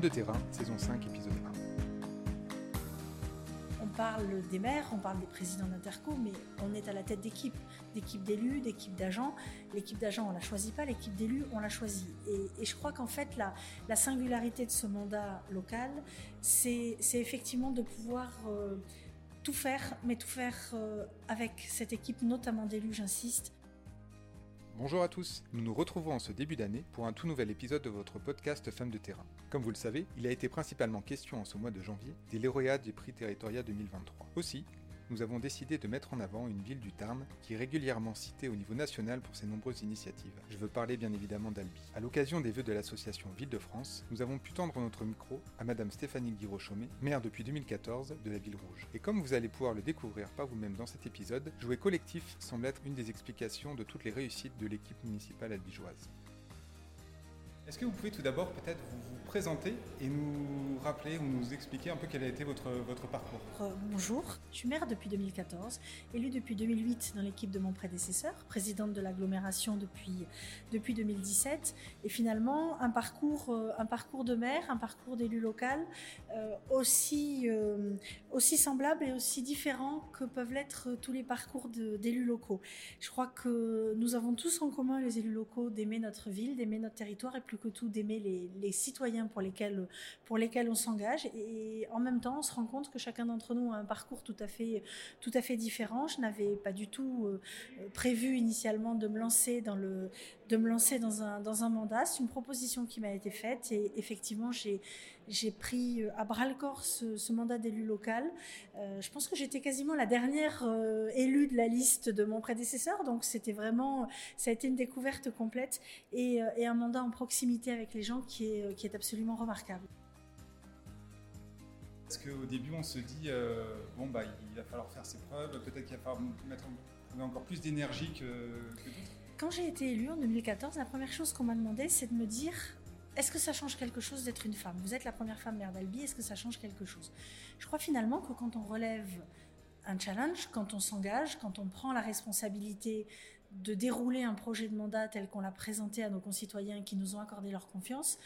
De terrain, saison 5, épisode 1. On parle des maires, on parle des présidents d'interco, mais on est à la tête d'équipes, d'équipes d'élus, d'équipes d'agents. L'équipe d'agents, on la choisit pas, l'équipe d'élus, on la choisit. Et, je crois qu'en fait, la, la, singularité de ce mandat local, c'est effectivement de pouvoir euh, tout faire, mais tout faire euh, avec cette équipe, notamment d'élus, j'insiste, Bonjour à tous, nous nous retrouvons en ce début d'année pour un tout nouvel épisode de votre podcast Femmes de terrain. Comme vous le savez, il a été principalement question en ce mois de janvier des lauréats du prix Territoria 2023. Aussi, nous avons décidé de mettre en avant une ville du Tarn qui est régulièrement citée au niveau national pour ses nombreuses initiatives. Je veux parler bien évidemment d'Albi. À l'occasion des vœux de l'association Ville de France, nous avons pu tendre notre micro à Madame Stéphanie Guiraud-Chaumet, maire depuis 2014 de la Ville Rouge. Et comme vous allez pouvoir le découvrir par vous-même dans cet épisode, jouer collectif semble être une des explications de toutes les réussites de l'équipe municipale albigeoise. Est-ce que vous pouvez tout d'abord peut-être vous, présenter et nous rappeler ou nous expliquer un peu quel a été votre, votre parcours? Euh, Bonjour, je suis maire depuis 2014, élue depuis 2008 dans l'équipe de mon prédécesseur, présidente de l'agglomération depuis, depuis 2017 et finalement un parcours, euh, un parcours de maire, un parcours d'élu local euh, aussi, aussi semblable et aussi différent que peuvent l'être tous les parcours d'élus locaux. Je crois que nous avons tous en commun les élus locaux d'aimer notre ville, d'aimer notre territoire et plus que tout d'aimer les, citoyens pour lesquels, pour lesquels on s'engage. Et en même temps, on se rend compte que chacun d'entre nous a un parcours tout à fait, tout à fait différent. Je n'avais pas du tout euh, prévu initialement de me lancer dans, le, de me lancer dans, un, dans un mandat. C'est une proposition qui m'a été faite et effectivement, j'ai, pris à bras le corps ce, mandat d'élu local. Euh, je pense que j'étais quasiment la dernière euh, élue de la liste de mon prédécesseur, donc c'était vraiment, ça a été une découverte complète et, et un mandat en proximité avec les gens qui est, qui est absolument remarquable. Est-ce qu'au début on se dit, euh, bon bah il va falloir faire ses preuves, peut-être qu'il va falloir mettre encore plus d'énergie que, que d'autres. Quand j'ai été élue en 2014, la première chose qu'on m'a demandé c'est de me dire est-ce que ça change quelque chose d'être une femme? Vous êtes la première femme maire d'Albi, est-ce que ça change quelque chose? Je crois finalement que quand on relève un challenge, quand on s'engage, quand on prend la responsabilité de dérouler un projet de mandat tel qu'on l'a présenté à nos concitoyens qui nous ont accordé leur confiance,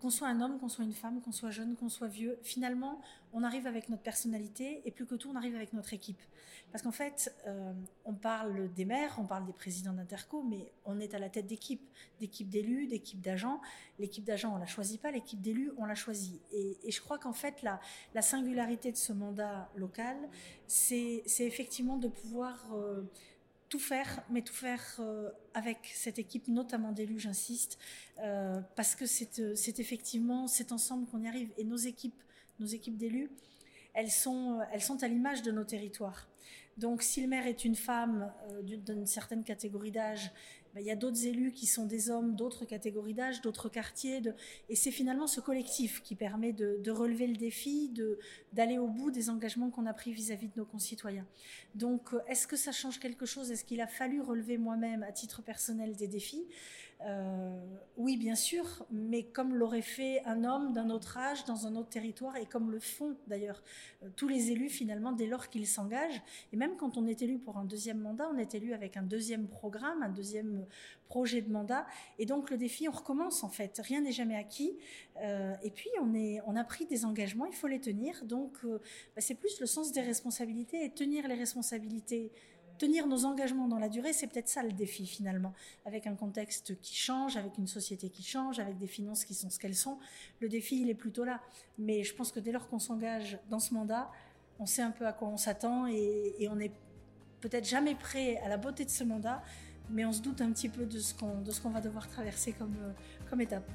qu'on soit un homme, qu'on soit une femme, qu'on soit jeune, qu'on soit vieux, finalement, on arrive avec notre personnalité et plus que tout, on arrive avec notre équipe. Parce qu'en fait, euh, on parle des maires, on parle des présidents d'interco, mais on est à la tête d'équipes, d'équipes d'élus, d'équipes d'agents. L'équipe d'agents, on la choisit pas, l'équipe d'élus, on la choisit. Et, je crois qu'en fait, la, la singularité de ce mandat local, c'est effectivement de pouvoir euh, tout faire, mais tout faire euh, avec cette équipe, notamment d'élus, j'insiste, euh, parce que euh, c'est effectivement cet ensemble qu'on y arrive. Et nos équipes, nos équipes d'élus, elles sont, elles sont à l'image de nos territoires. Donc, si le maire est une femme d'une certaine catégorie d'âge, ben, il y a d'autres élus qui sont des hommes d'autres catégories d'âge, d'autres quartiers, et c'est finalement ce collectif qui permet de, relever le défi, d'aller au bout des engagements qu'on a pris vis-à-vis de nos concitoyens. Donc, est-ce que ça change quelque chose? Est-ce qu'il a fallu relever moi-même, à titre personnel, des défis? Euh, Oui, bien sûr, mais comme l'aurait fait un homme d'un autre âge, dans un autre territoire, et comme le font d'ailleurs euh, tous les élus finalement dès lors qu'ils s'engagent. Même quand on est élu pour un deuxième mandat, on est élu avec un deuxième programme, un deuxième projet de mandat. Et donc le défi, on recommence en fait. Rien n'est jamais acquis. Euh, et puis on a pris des engagements, il faut les tenir. Donc euh, bah, c'est plus le sens des responsabilités et tenir les responsabilités tenir nos engagements dans la durée, c'est peut-être ça le défi finalement. Avec un contexte qui change, avec une société qui change, avec des finances qui sont ce qu'elles sont, le défi il est plutôt là. Mais je pense que dès lors qu'on s'engage dans ce mandat, on sait un peu à quoi on s'attend et, on est peut-être jamais prêt à la beauté de ce mandat, mais on se doute un petit peu de ce qu'on, va devoir traverser comme, euh, comme étape.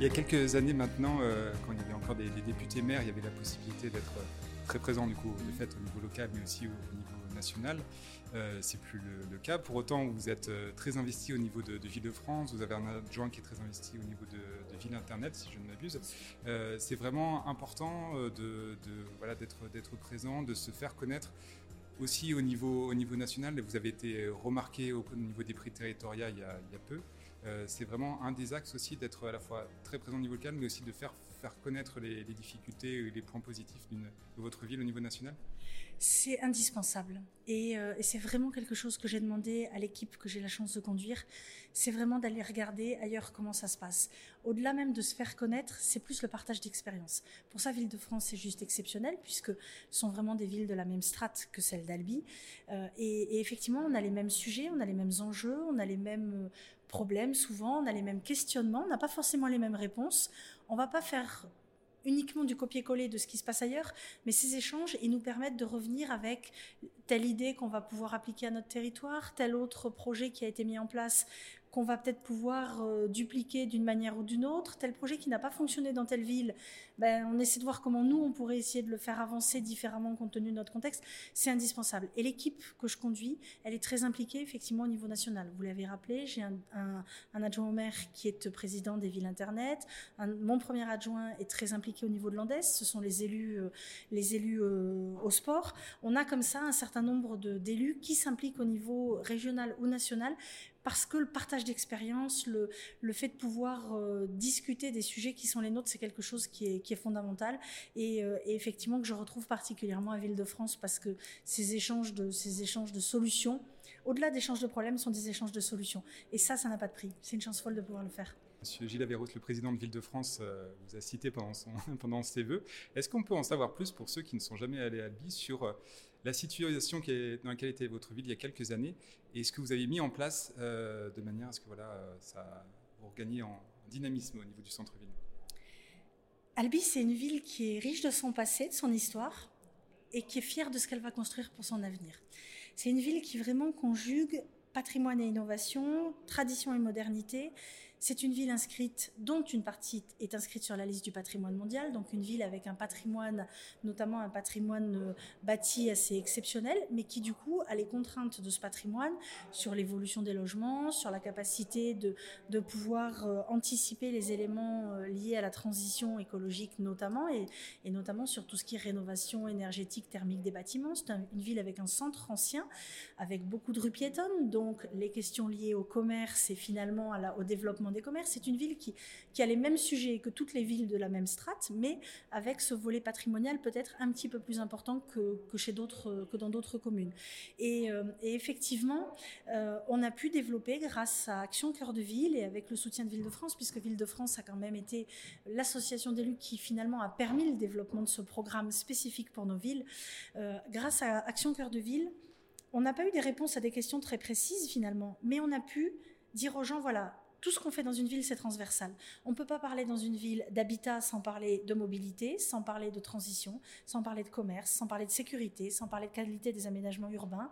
Il y a quelques années maintenant, euh, quand il y avait encore des, députés maires, il y avait la possibilité d'être très présent du coup, de fait au niveau local, mais aussi au, niveau national. Euh, c'est plus le, cas. Pour autant, vous êtes euh, très investi au niveau de, Ville de France. Vous avez un adjoint qui est très investi au niveau de, Ville Internet, si je ne m'abuse. Euh, c'est vraiment important de, voilà d'être d'être présent, de se faire connaître aussi au niveau, au niveau national, vous avez été remarqué au, niveau des prix territoriaux il y a peu. c'est vraiment un des axes aussi d'être à la fois très présent au niveau local, mais aussi de faire faire connaître les, difficultés et les points positifs de votre ville au niveau national? C'est indispensable. Euh, et, c'est vraiment quelque chose que j'ai demandé à l'équipe que j'ai la chance de conduire. C'est vraiment d'aller regarder ailleurs comment ça se passe. Au-delà même de se faire connaître, c'est plus le partage d'expérience. Pour ça, Ville-de-France, c'est juste exceptionnel puisque ce sont vraiment des villes de la même strate que celle d'Albi. Euh, et, effectivement, on a les mêmes sujets, on a les mêmes enjeux, on a les mêmes euh, problèmes souvent, on a les mêmes questionnements, on n'a pas forcément les mêmes réponses. On va pas faire uniquement du copier-coller de ce qui se passe ailleurs, mais ces échanges, ils nous permettent de revenir avec telle idée qu'on va pouvoir appliquer à notre territoire, tel autre projet qui a été mis en place qu'on va peut-être pouvoir euh, dupliquer d'une manière ou d'une autre. Tel projet qui n'a pas fonctionné dans telle ville, ben, on essaie de voir comment nous, on pourrait essayer de le faire avancer différemment compte tenu de notre contexte. C'est indispensable. Et l'équipe que je conduis, elle est très impliquée effectivement au niveau national. Vous l'avez rappelé, j'ai un, adjoint au maire qui est président des villes Internet. mon premier adjoint est très impliqué au niveau de l'Andes. Ce sont les élus, euh, les élus euh, au sport. On a comme ça un certain nombre d'élus qui s'impliquent au niveau régional ou national parce que le partage d'expérience, le, le, fait de pouvoir euh, discuter des sujets qui sont les nôtres, c'est quelque chose qui est, qui est fondamental et, euh, et, effectivement que je retrouve particulièrement à Ville-de-France parce que ces échanges de, ces échanges de solutions, au-delà d'échanges de problèmes, sont des échanges de solutions. Et ça, ça n'a pas de prix. C'est une chance folle de pouvoir le faire. Monsieur Gilles Averroès, le président de Ville-de-France, euh, vous a cité pendant, ses vœux. Est-ce qu'on peut en savoir plus pour ceux qui ne sont jamais allés à Albi sur la situation dans laquelle était votre ville il y a quelques années et ce que vous avez mis en place euh, de manière à ce que voilà, euh, ça regagne en dynamisme au niveau du centre-ville? Albi, c'est une ville qui est riche de son passé, de son histoire, et qui est fière de ce qu'elle va construire pour son avenir. C'est une ville qui vraiment conjugue patrimoine et innovation, tradition et modernité, c'est une ville inscrite, dont une partie est inscrite sur la liste du patrimoine mondial, donc une ville avec un patrimoine, notamment un patrimoine euh, bâti assez exceptionnel, mais qui du coup a les contraintes de ce patrimoine sur l'évolution des logements, sur la capacité de, de pouvoir euh, anticiper les éléments euh, liés à la transition écologique notamment, et, notamment sur tout ce qui est rénovation énergétique thermique des bâtiments. C'est une ville avec un centre ancien, avec beaucoup de rues piétonnes, donc les questions liées au commerce et finalement au développement des commerces. C'est une ville qui, a les mêmes sujets que toutes les villes de la même strate, mais avec ce volet patrimonial peut-être un petit peu plus important que, chez que dans d'autres communes. Et, euh, effectivement, euh, on a pu développer grâce à Action Cœur de Ville et avec le soutien de Ville-de-France, puisque Ville-de-France a quand même été l'association d'élus qui finalement a permis le développement de ce programme spécifique pour nos villes. Euh, grâce à Action Cœur de Ville, on n'a pas eu des réponses à des questions très précises finalement, mais on a pu dire aux gens, voilà, tout ce qu'on fait dans une ville, c'est transversal. On ne peut pas parler dans une ville d'habitat sans parler de mobilité, sans parler de transition, sans parler de commerce, sans parler de sécurité, sans parler de qualité des aménagements urbains,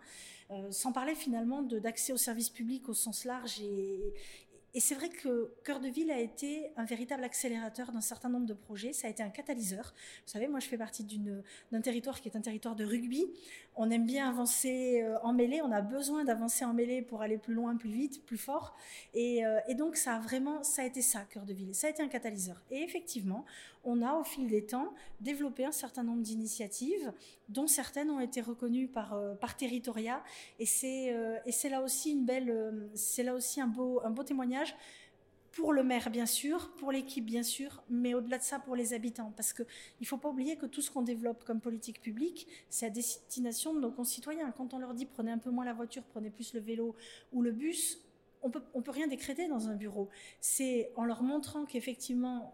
euh, sans parler finalement d'accès aux services publics au sens large et, et c'est vrai que Cœur de Ville a été un véritable accélérateur d'un certain nombre de projets. Ça a été un catalyseur. Vous savez, moi, je fais partie d'un territoire qui est un territoire de rugby. On aime bien avancer euh, en mêlée. On a besoin d'avancer en mêlée pour aller plus loin, plus vite, plus fort. Et, euh, et, donc, ça a vraiment, ça a été ça, Cœur de Ville. Ça a été un catalyseur. Et effectivement, on a, au fil des temps, développé un certain nombre d'initiatives, dont certaines ont été reconnues par, euh, par Territoria. Et c'est, et c'est là aussi une belle, c'est là aussi un beau, un beau témoignage pour le maire bien sûr, pour l'équipe bien sûr, mais au-delà de ça pour les habitants, parce qu'il ne faut pas oublier que tout ce qu'on développe comme politique publique, c'est à destination de nos concitoyens. Quand on leur dit prenez un peu moins la voiture, prenez plus le vélo ou le bus, on peut, peut rien décréter dans un bureau. C'est en leur montrant qu'effectivement,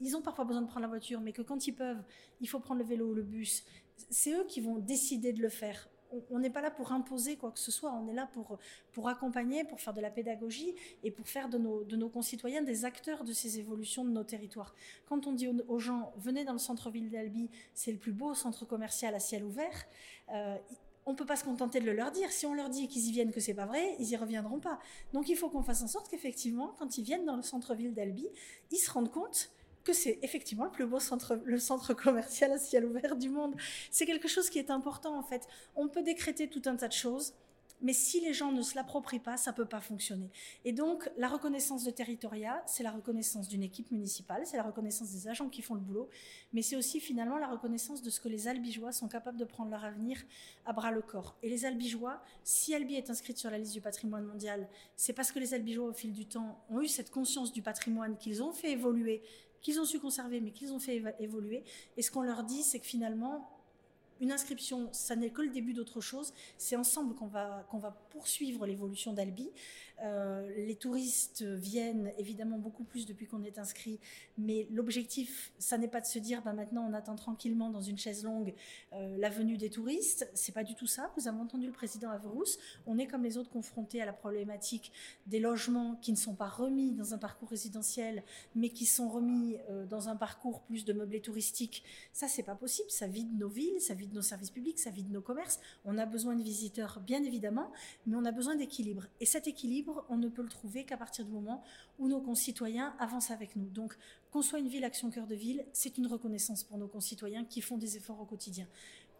ils ont parfois besoin de prendre la voiture, mais que quand ils peuvent, il faut prendre le vélo ou le bus. C'est eux qui vont décider de le faire on n'est pas là pour imposer quoi que ce soit, on est là pour, pour accompagner, pour faire de la pédagogie et pour faire de nos, de nos concitoyens des acteurs de ces évolutions de nos territoires. Quand on dit aux, gens, venez dans le centre-ville d'Albi, c'est le plus beau centre commercial à ciel ouvert, euh, on ne peut pas se contenter de le leur dire. Si on leur dit qu'ils y viennent, que c'est pas vrai, ils y reviendront pas. Donc il faut qu'on fasse en sorte qu'effectivement, quand ils viennent dans le centre-ville d'Albi, ils se rendent compte que c'est effectivement le plus beau centre, le centre commercial à ciel ouvert du monde. C'est quelque chose qui est important en fait. On peut décréter tout un tas de choses, mais si les gens ne se l'approprient pas, ça peut pas fonctionner. Et donc, la reconnaissance de territoria, c'est la reconnaissance d'une équipe municipale, c'est la reconnaissance des agents qui font le boulot, mais c'est aussi finalement la reconnaissance de ce que les Albigeois sont capables de prendre leur avenir à bras le corps. Et les Albigeois, si Albi est inscrite sur la liste du patrimoine mondial, c'est parce que les Albigeois, au fil du temps, ont eu cette conscience du patrimoine qu'ils ont fait évoluer qu'ils ont su conserver, mais qu'ils ont fait évoluer. Et ce qu'on leur dit, c'est que finalement, une inscription, ça n'est que le début d'autre chose. C'est ensemble qu'on va, qu'on va poursuivre l'évolution d'Albi. Euh, les touristes viennent évidemment beaucoup plus depuis qu'on est inscrit, mais l'objectif, ça n'est pas de se dire, bah, maintenant on attend tranquillement dans une chaise longue euh, la venue des touristes. C'est pas du tout ça. Vous avez entendu le président Averous. On est comme les autres confrontés à la problématique des logements qui ne sont pas remis dans un parcours résidentiel, mais qui sont remis euh, dans un parcours plus de meublés touristiques. Ça, c'est pas possible. Ça vide nos villes, ça vide nos services publics, ça vide nos commerces. On a besoin de visiteurs, bien évidemment, mais on a besoin d'équilibre. Et cet équilibre, on ne peut le trouver qu'à partir du moment où nos concitoyens avancent avec nous. Donc, qu'on soit une ville action cœur de ville, c'est une reconnaissance pour nos concitoyens qui font des efforts au quotidien.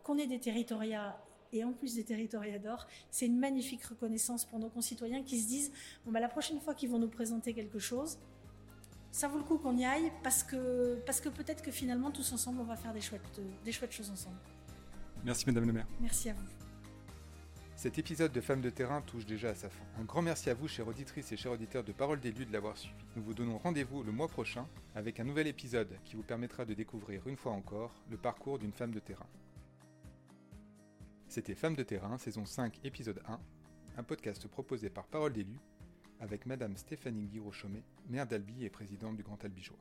Qu'on ait des territoriats et en plus des territoriats d'or, c'est une magnifique reconnaissance pour nos concitoyens qui se disent bon bah la prochaine fois qu'ils vont nous présenter quelque chose, ça vaut le coup qu'on y aille parce que parce que peut-être que finalement tous ensemble on va faire des chouettes des chouettes choses ensemble. Merci Madame le maire. Merci à vous. Cet épisode de Femmes de terrain touche déjà à sa fin. Un grand merci à vous, chères auditrices et chers auditeurs de Parole d'élus, de l'avoir suivi. Nous vous donnons rendez-vous le mois prochain avec un nouvel épisode qui vous permettra de découvrir une fois encore le parcours d'une femme de terrain. C'était Femmes de terrain, saison 5, épisode 1, un podcast proposé par Parole d'élus avec Madame Stéphanie Guiraud-Chaumet, maire d'Albi et présidente du Grand Albigeois.